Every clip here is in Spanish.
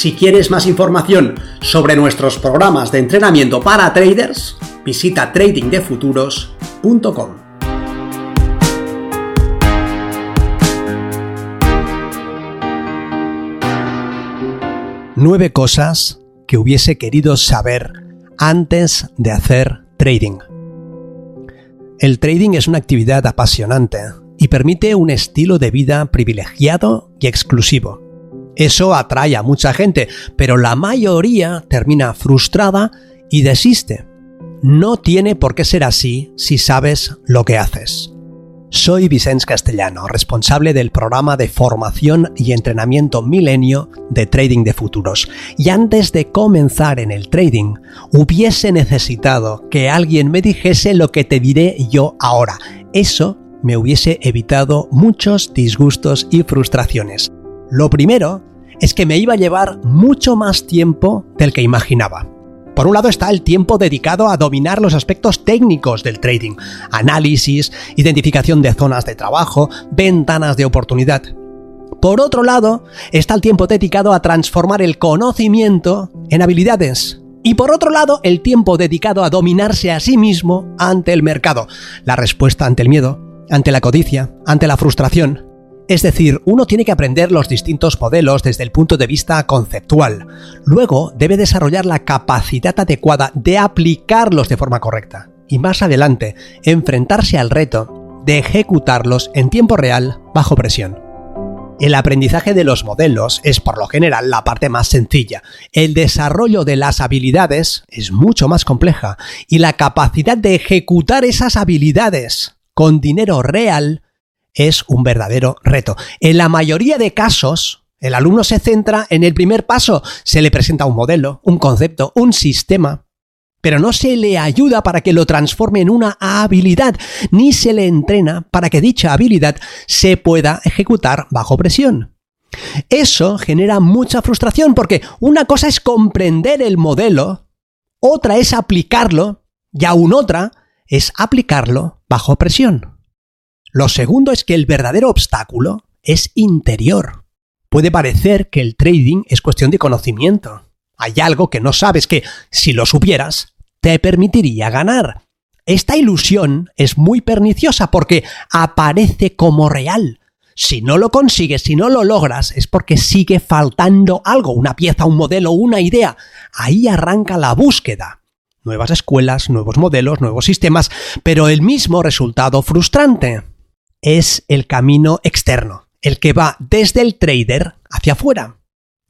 Si quieres más información sobre nuestros programas de entrenamiento para traders, visita tradingdefuturos.com. Nueve cosas que hubiese querido saber antes de hacer trading. El trading es una actividad apasionante y permite un estilo de vida privilegiado y exclusivo. Eso atrae a mucha gente, pero la mayoría termina frustrada y desiste. No tiene por qué ser así si sabes lo que haces. Soy Vicente Castellano, responsable del programa de formación y entrenamiento milenio de Trading de Futuros. Y antes de comenzar en el trading, hubiese necesitado que alguien me dijese lo que te diré yo ahora. Eso me hubiese evitado muchos disgustos y frustraciones. Lo primero es que me iba a llevar mucho más tiempo del que imaginaba. Por un lado está el tiempo dedicado a dominar los aspectos técnicos del trading, análisis, identificación de zonas de trabajo, ventanas de oportunidad. Por otro lado está el tiempo dedicado a transformar el conocimiento en habilidades. Y por otro lado, el tiempo dedicado a dominarse a sí mismo ante el mercado, la respuesta ante el miedo, ante la codicia, ante la frustración, es decir, uno tiene que aprender los distintos modelos desde el punto de vista conceptual. Luego debe desarrollar la capacidad adecuada de aplicarlos de forma correcta. Y más adelante, enfrentarse al reto de ejecutarlos en tiempo real bajo presión. El aprendizaje de los modelos es por lo general la parte más sencilla. El desarrollo de las habilidades es mucho más compleja y la capacidad de ejecutar esas habilidades con dinero real es un verdadero reto. En la mayoría de casos, el alumno se centra en el primer paso, se le presenta un modelo, un concepto, un sistema, pero no se le ayuda para que lo transforme en una habilidad, ni se le entrena para que dicha habilidad se pueda ejecutar bajo presión. Eso genera mucha frustración porque una cosa es comprender el modelo, otra es aplicarlo y aún otra es aplicarlo bajo presión. Lo segundo es que el verdadero obstáculo es interior. Puede parecer que el trading es cuestión de conocimiento. Hay algo que no sabes que, si lo supieras, te permitiría ganar. Esta ilusión es muy perniciosa porque aparece como real. Si no lo consigues, si no lo logras, es porque sigue faltando algo, una pieza, un modelo, una idea. Ahí arranca la búsqueda. Nuevas escuelas, nuevos modelos, nuevos sistemas, pero el mismo resultado frustrante es el camino externo, el que va desde el trader hacia afuera.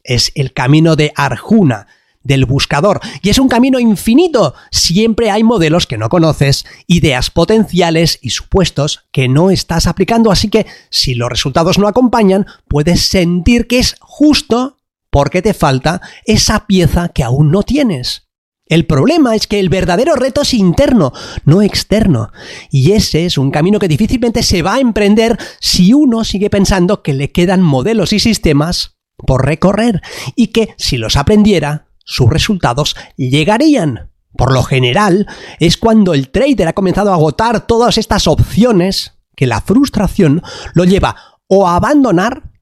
Es el camino de Arjuna, del buscador. Y es un camino infinito. Siempre hay modelos que no conoces, ideas potenciales y supuestos que no estás aplicando. Así que si los resultados no acompañan, puedes sentir que es justo porque te falta esa pieza que aún no tienes. El problema es que el verdadero reto es interno, no externo. Y ese es un camino que difícilmente se va a emprender si uno sigue pensando que le quedan modelos y sistemas por recorrer y que si los aprendiera, sus resultados llegarían. Por lo general, es cuando el trader ha comenzado a agotar todas estas opciones que la frustración lo lleva o a abandonar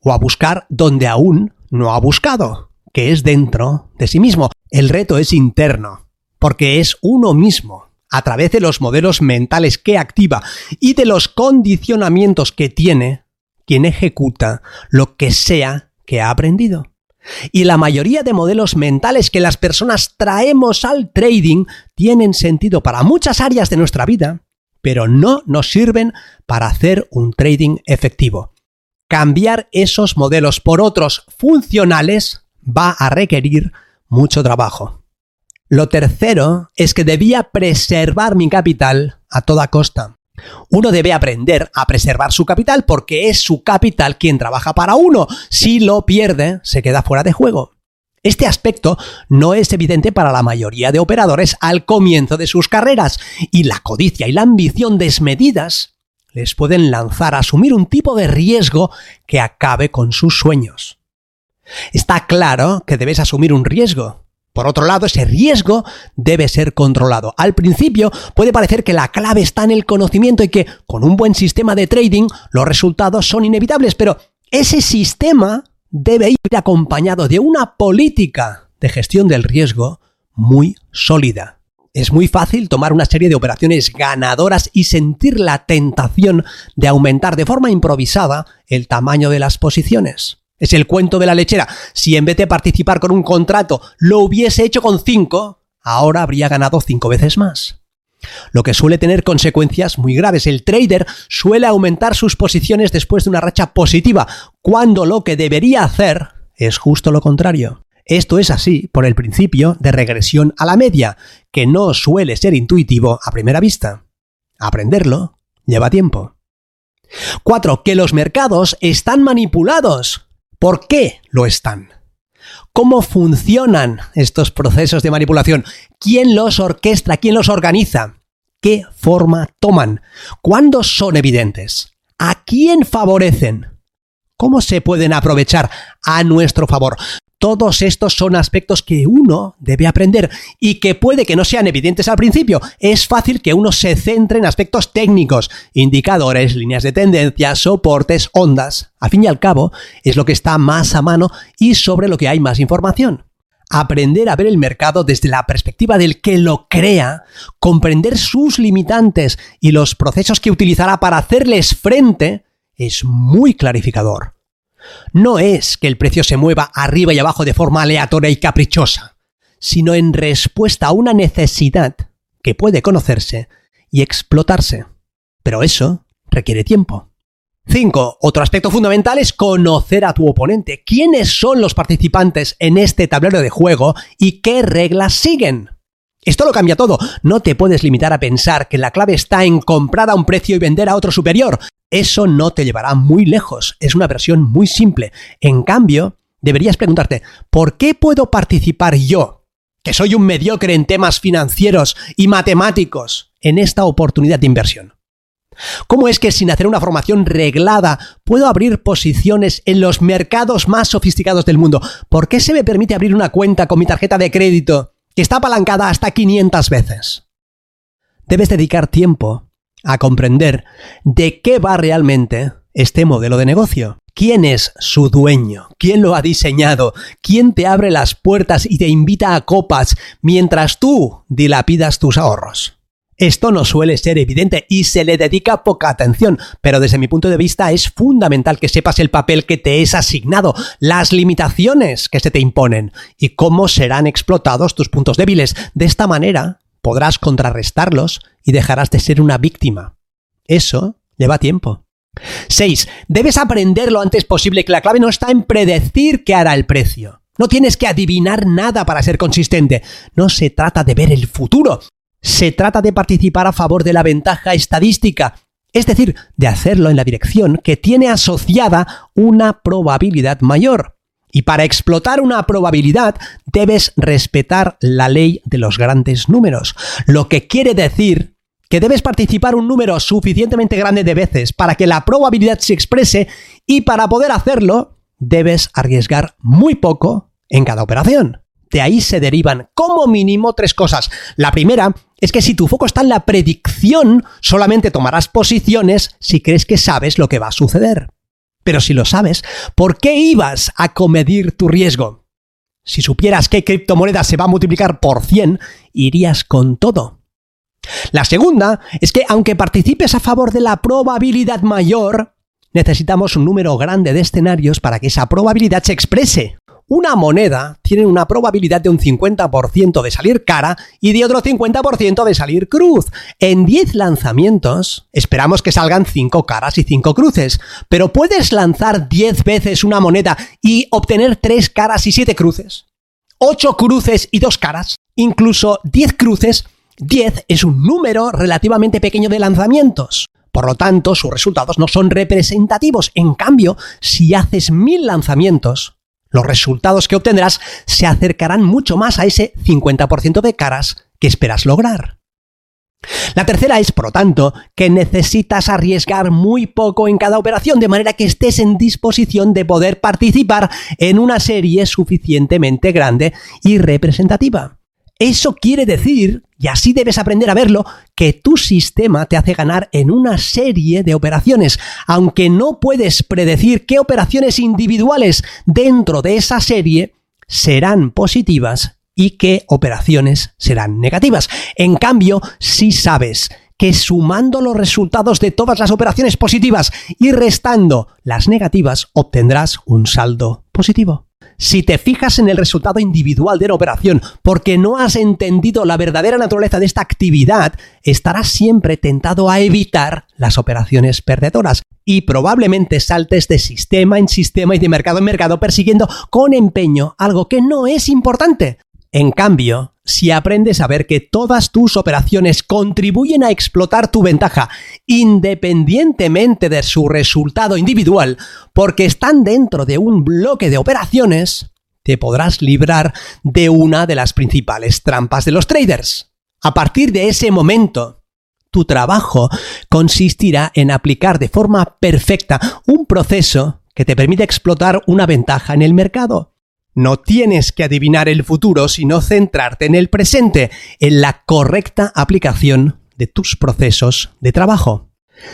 o a buscar donde aún no ha buscado, que es dentro de sí mismo. El reto es interno, porque es uno mismo, a través de los modelos mentales que activa y de los condicionamientos que tiene, quien ejecuta lo que sea que ha aprendido. Y la mayoría de modelos mentales que las personas traemos al trading tienen sentido para muchas áreas de nuestra vida, pero no nos sirven para hacer un trading efectivo. Cambiar esos modelos por otros funcionales va a requerir mucho trabajo. Lo tercero es que debía preservar mi capital a toda costa. Uno debe aprender a preservar su capital porque es su capital quien trabaja para uno. Si lo pierde, se queda fuera de juego. Este aspecto no es evidente para la mayoría de operadores al comienzo de sus carreras, y la codicia y la ambición desmedidas les pueden lanzar a asumir un tipo de riesgo que acabe con sus sueños. Está claro que debes asumir un riesgo. Por otro lado, ese riesgo debe ser controlado. Al principio puede parecer que la clave está en el conocimiento y que con un buen sistema de trading los resultados son inevitables, pero ese sistema debe ir acompañado de una política de gestión del riesgo muy sólida. Es muy fácil tomar una serie de operaciones ganadoras y sentir la tentación de aumentar de forma improvisada el tamaño de las posiciones. Es el cuento de la lechera. Si en vez de participar con un contrato lo hubiese hecho con cinco, ahora habría ganado cinco veces más. Lo que suele tener consecuencias muy graves. El trader suele aumentar sus posiciones después de una racha positiva, cuando lo que debería hacer es justo lo contrario. Esto es así por el principio de regresión a la media, que no suele ser intuitivo a primera vista. Aprenderlo lleva tiempo. 4. Que los mercados están manipulados. ¿Por qué lo están? ¿Cómo funcionan estos procesos de manipulación? ¿Quién los orquestra? ¿Quién los organiza? ¿Qué forma toman? ¿Cuándo son evidentes? ¿A quién favorecen? ¿Cómo se pueden aprovechar a nuestro favor? Todos estos son aspectos que uno debe aprender y que puede que no sean evidentes al principio. Es fácil que uno se centre en aspectos técnicos, indicadores, líneas de tendencia, soportes, ondas. Al fin y al cabo, es lo que está más a mano y sobre lo que hay más información. Aprender a ver el mercado desde la perspectiva del que lo crea, comprender sus limitantes y los procesos que utilizará para hacerles frente, es muy clarificador no es que el precio se mueva arriba y abajo de forma aleatoria y caprichosa, sino en respuesta a una necesidad que puede conocerse y explotarse. Pero eso requiere tiempo. 5. Otro aspecto fundamental es conocer a tu oponente. ¿Quiénes son los participantes en este tablero de juego y qué reglas siguen? Esto lo cambia todo. No te puedes limitar a pensar que la clave está en comprar a un precio y vender a otro superior. Eso no te llevará muy lejos. Es una versión muy simple. En cambio, deberías preguntarte, ¿por qué puedo participar yo, que soy un mediocre en temas financieros y matemáticos, en esta oportunidad de inversión? ¿Cómo es que sin hacer una formación reglada puedo abrir posiciones en los mercados más sofisticados del mundo? ¿Por qué se me permite abrir una cuenta con mi tarjeta de crédito que está apalancada hasta 500 veces? Debes dedicar tiempo a comprender de qué va realmente este modelo de negocio. ¿Quién es su dueño? ¿Quién lo ha diseñado? ¿Quién te abre las puertas y te invita a copas mientras tú dilapidas tus ahorros? Esto no suele ser evidente y se le dedica poca atención, pero desde mi punto de vista es fundamental que sepas el papel que te es asignado, las limitaciones que se te imponen y cómo serán explotados tus puntos débiles. De esta manera, podrás contrarrestarlos y dejarás de ser una víctima. Eso lleva tiempo. 6. Debes aprender lo antes posible que la clave no está en predecir qué hará el precio. No tienes que adivinar nada para ser consistente. No se trata de ver el futuro. Se trata de participar a favor de la ventaja estadística, es decir, de hacerlo en la dirección que tiene asociada una probabilidad mayor. Y para explotar una probabilidad debes respetar la ley de los grandes números, lo que quiere decir que debes participar un número suficientemente grande de veces para que la probabilidad se exprese y para poder hacerlo debes arriesgar muy poco en cada operación. De ahí se derivan como mínimo tres cosas. La primera es que si tu foco está en la predicción, solamente tomarás posiciones si crees que sabes lo que va a suceder. Pero si lo sabes, ¿por qué ibas a comedir tu riesgo? Si supieras qué criptomoneda se va a multiplicar por 100, irías con todo. La segunda es que aunque participes a favor de la probabilidad mayor, necesitamos un número grande de escenarios para que esa probabilidad se exprese. Una moneda tiene una probabilidad de un 50% de salir cara y de otro 50% de salir cruz. En 10 lanzamientos esperamos que salgan 5 caras y 5 cruces, pero ¿puedes lanzar 10 veces una moneda y obtener 3 caras y 7 cruces? 8 cruces y 2 caras, incluso 10 cruces, 10 es un número relativamente pequeño de lanzamientos. Por lo tanto, sus resultados no son representativos. En cambio, si haces 1000 lanzamientos, Los resultados que obtendrás se acercarán mucho más a ese 50% de caras que esperas lograr. La tercera es, por lo tanto, que necesitas arriesgar muy poco en cada operación, de manera que estés en disposición de poder participar en una serie suficientemente grande y representativa. Eso quiere decir, y así debes aprender a verlo, que tu sistema te hace ganar en una serie de operaciones, aunque no puedes predecir qué operaciones individuales dentro de esa serie serán positivas y qué operaciones serán negativas. En cambio, si sabes que sumando los resultados de todas las operaciones positivas y restando las negativas obtendrás un saldo positivo. Si te fijas en el resultado individual de la operación porque no has entendido la verdadera naturaleza de esta actividad, estarás siempre tentado a evitar las operaciones perdedoras y probablemente saltes de sistema en sistema y de mercado en mercado persiguiendo con empeño algo que no es importante. En cambio, si aprendes a ver que todas tus operaciones contribuyen a explotar tu ventaja independientemente de su resultado individual, porque están dentro de un bloque de operaciones, te podrás librar de una de las principales trampas de los traders. A partir de ese momento, tu trabajo consistirá en aplicar de forma perfecta un proceso que te permite explotar una ventaja en el mercado. No tienes que adivinar el futuro, sino centrarte en el presente, en la correcta aplicación de tus procesos de trabajo.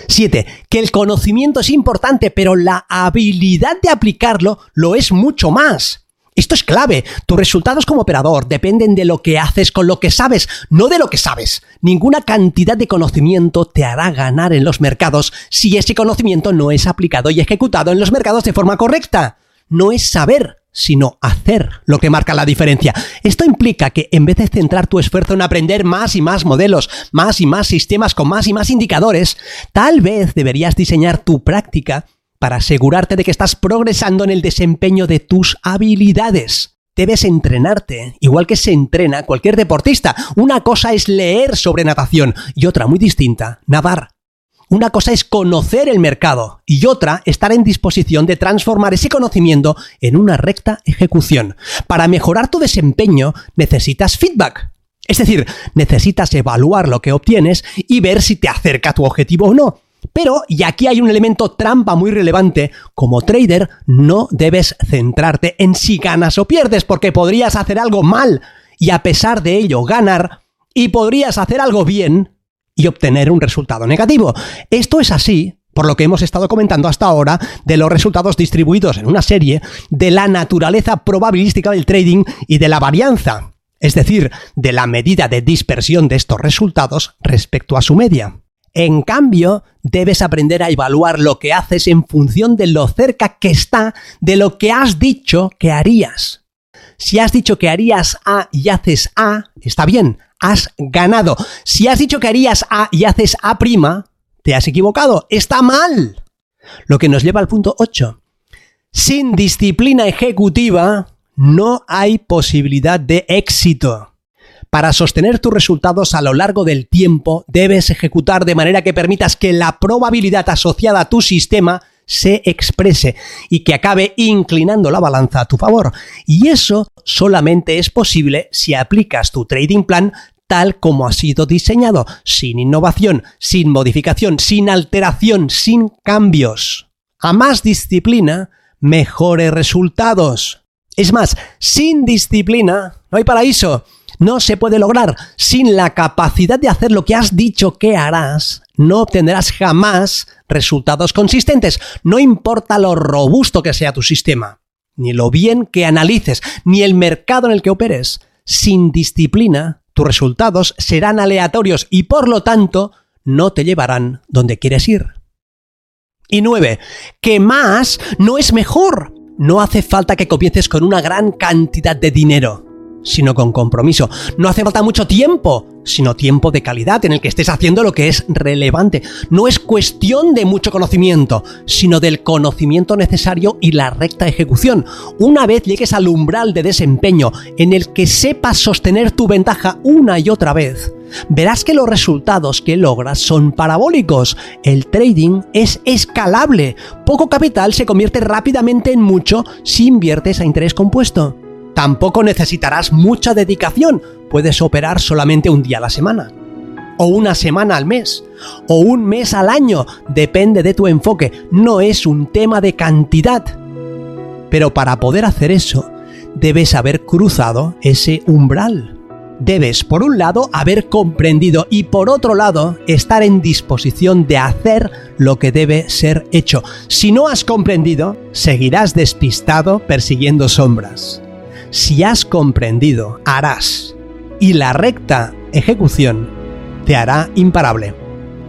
7. Que el conocimiento es importante, pero la habilidad de aplicarlo lo es mucho más. Esto es clave. Tus resultados como operador dependen de lo que haces con lo que sabes, no de lo que sabes. Ninguna cantidad de conocimiento te hará ganar en los mercados si ese conocimiento no es aplicado y ejecutado en los mercados de forma correcta. No es saber, sino hacer lo que marca la diferencia. Esto implica que en vez de centrar tu esfuerzo en aprender más y más modelos, más y más sistemas con más y más indicadores, tal vez deberías diseñar tu práctica para asegurarte de que estás progresando en el desempeño de tus habilidades. Debes entrenarte, igual que se entrena cualquier deportista. Una cosa es leer sobre natación y otra muy distinta, nadar. Una cosa es conocer el mercado y otra estar en disposición de transformar ese conocimiento en una recta ejecución. Para mejorar tu desempeño necesitas feedback. Es decir, necesitas evaluar lo que obtienes y ver si te acerca tu objetivo o no. Pero, y aquí hay un elemento trampa muy relevante, como trader no debes centrarte en si ganas o pierdes, porque podrías hacer algo mal y a pesar de ello ganar, y podrías hacer algo bien y obtener un resultado negativo. Esto es así por lo que hemos estado comentando hasta ahora de los resultados distribuidos en una serie, de la naturaleza probabilística del trading y de la varianza, es decir, de la medida de dispersión de estos resultados respecto a su media. En cambio, debes aprender a evaluar lo que haces en función de lo cerca que está de lo que has dicho que harías. Si has dicho que harías A y haces A, está bien, has ganado. Si has dicho que harías A y haces A', te has equivocado. Está mal. Lo que nos lleva al punto 8. Sin disciplina ejecutiva no hay posibilidad de éxito. Para sostener tus resultados a lo largo del tiempo, debes ejecutar de manera que permitas que la probabilidad asociada a tu sistema se exprese y que acabe inclinando la balanza a tu favor. Y eso solamente es posible si aplicas tu trading plan tal como ha sido diseñado, sin innovación, sin modificación, sin alteración, sin cambios. A más disciplina, mejores resultados. Es más, sin disciplina no hay paraíso. No se puede lograr. Sin la capacidad de hacer lo que has dicho que harás, no obtendrás jamás resultados consistentes. No importa lo robusto que sea tu sistema, ni lo bien que analices, ni el mercado en el que operes. Sin disciplina, tus resultados serán aleatorios y por lo tanto no te llevarán donde quieres ir. Y nueve, que más no es mejor. No hace falta que comiences con una gran cantidad de dinero. Sino con compromiso. No hace falta mucho tiempo, sino tiempo de calidad en el que estés haciendo lo que es relevante. No es cuestión de mucho conocimiento, sino del conocimiento necesario y la recta ejecución. Una vez llegues al umbral de desempeño en el que sepas sostener tu ventaja una y otra vez, verás que los resultados que logras son parabólicos. El trading es escalable. Poco capital se convierte rápidamente en mucho si inviertes a interés compuesto. Tampoco necesitarás mucha dedicación, puedes operar solamente un día a la semana, o una semana al mes, o un mes al año, depende de tu enfoque, no es un tema de cantidad. Pero para poder hacer eso, debes haber cruzado ese umbral. Debes, por un lado, haber comprendido y por otro lado, estar en disposición de hacer lo que debe ser hecho. Si no has comprendido, seguirás despistado persiguiendo sombras. Si has comprendido, harás. Y la recta ejecución te hará imparable.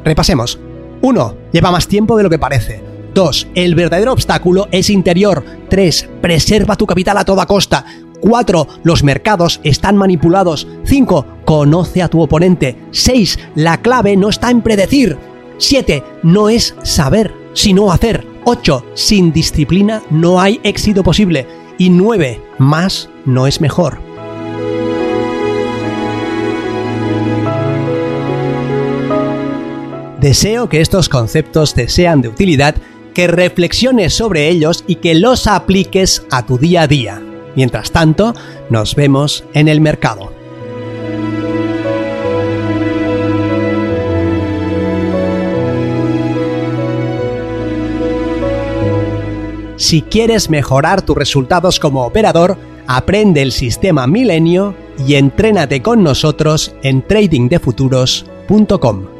Repasemos. 1. Lleva más tiempo de lo que parece. 2. El verdadero obstáculo es interior. 3. Preserva tu capital a toda costa. 4. Los mercados están manipulados. 5. Conoce a tu oponente. 6. La clave no está en predecir. 7. No es saber, sino hacer. 8. Sin disciplina no hay éxito posible. Y 9. Más no es mejor. Deseo que estos conceptos te sean de utilidad, que reflexiones sobre ellos y que los apliques a tu día a día. Mientras tanto, nos vemos en el mercado. Si quieres mejorar tus resultados como operador, aprende el sistema Milenio y entrénate con nosotros en tradingdefuturos.com.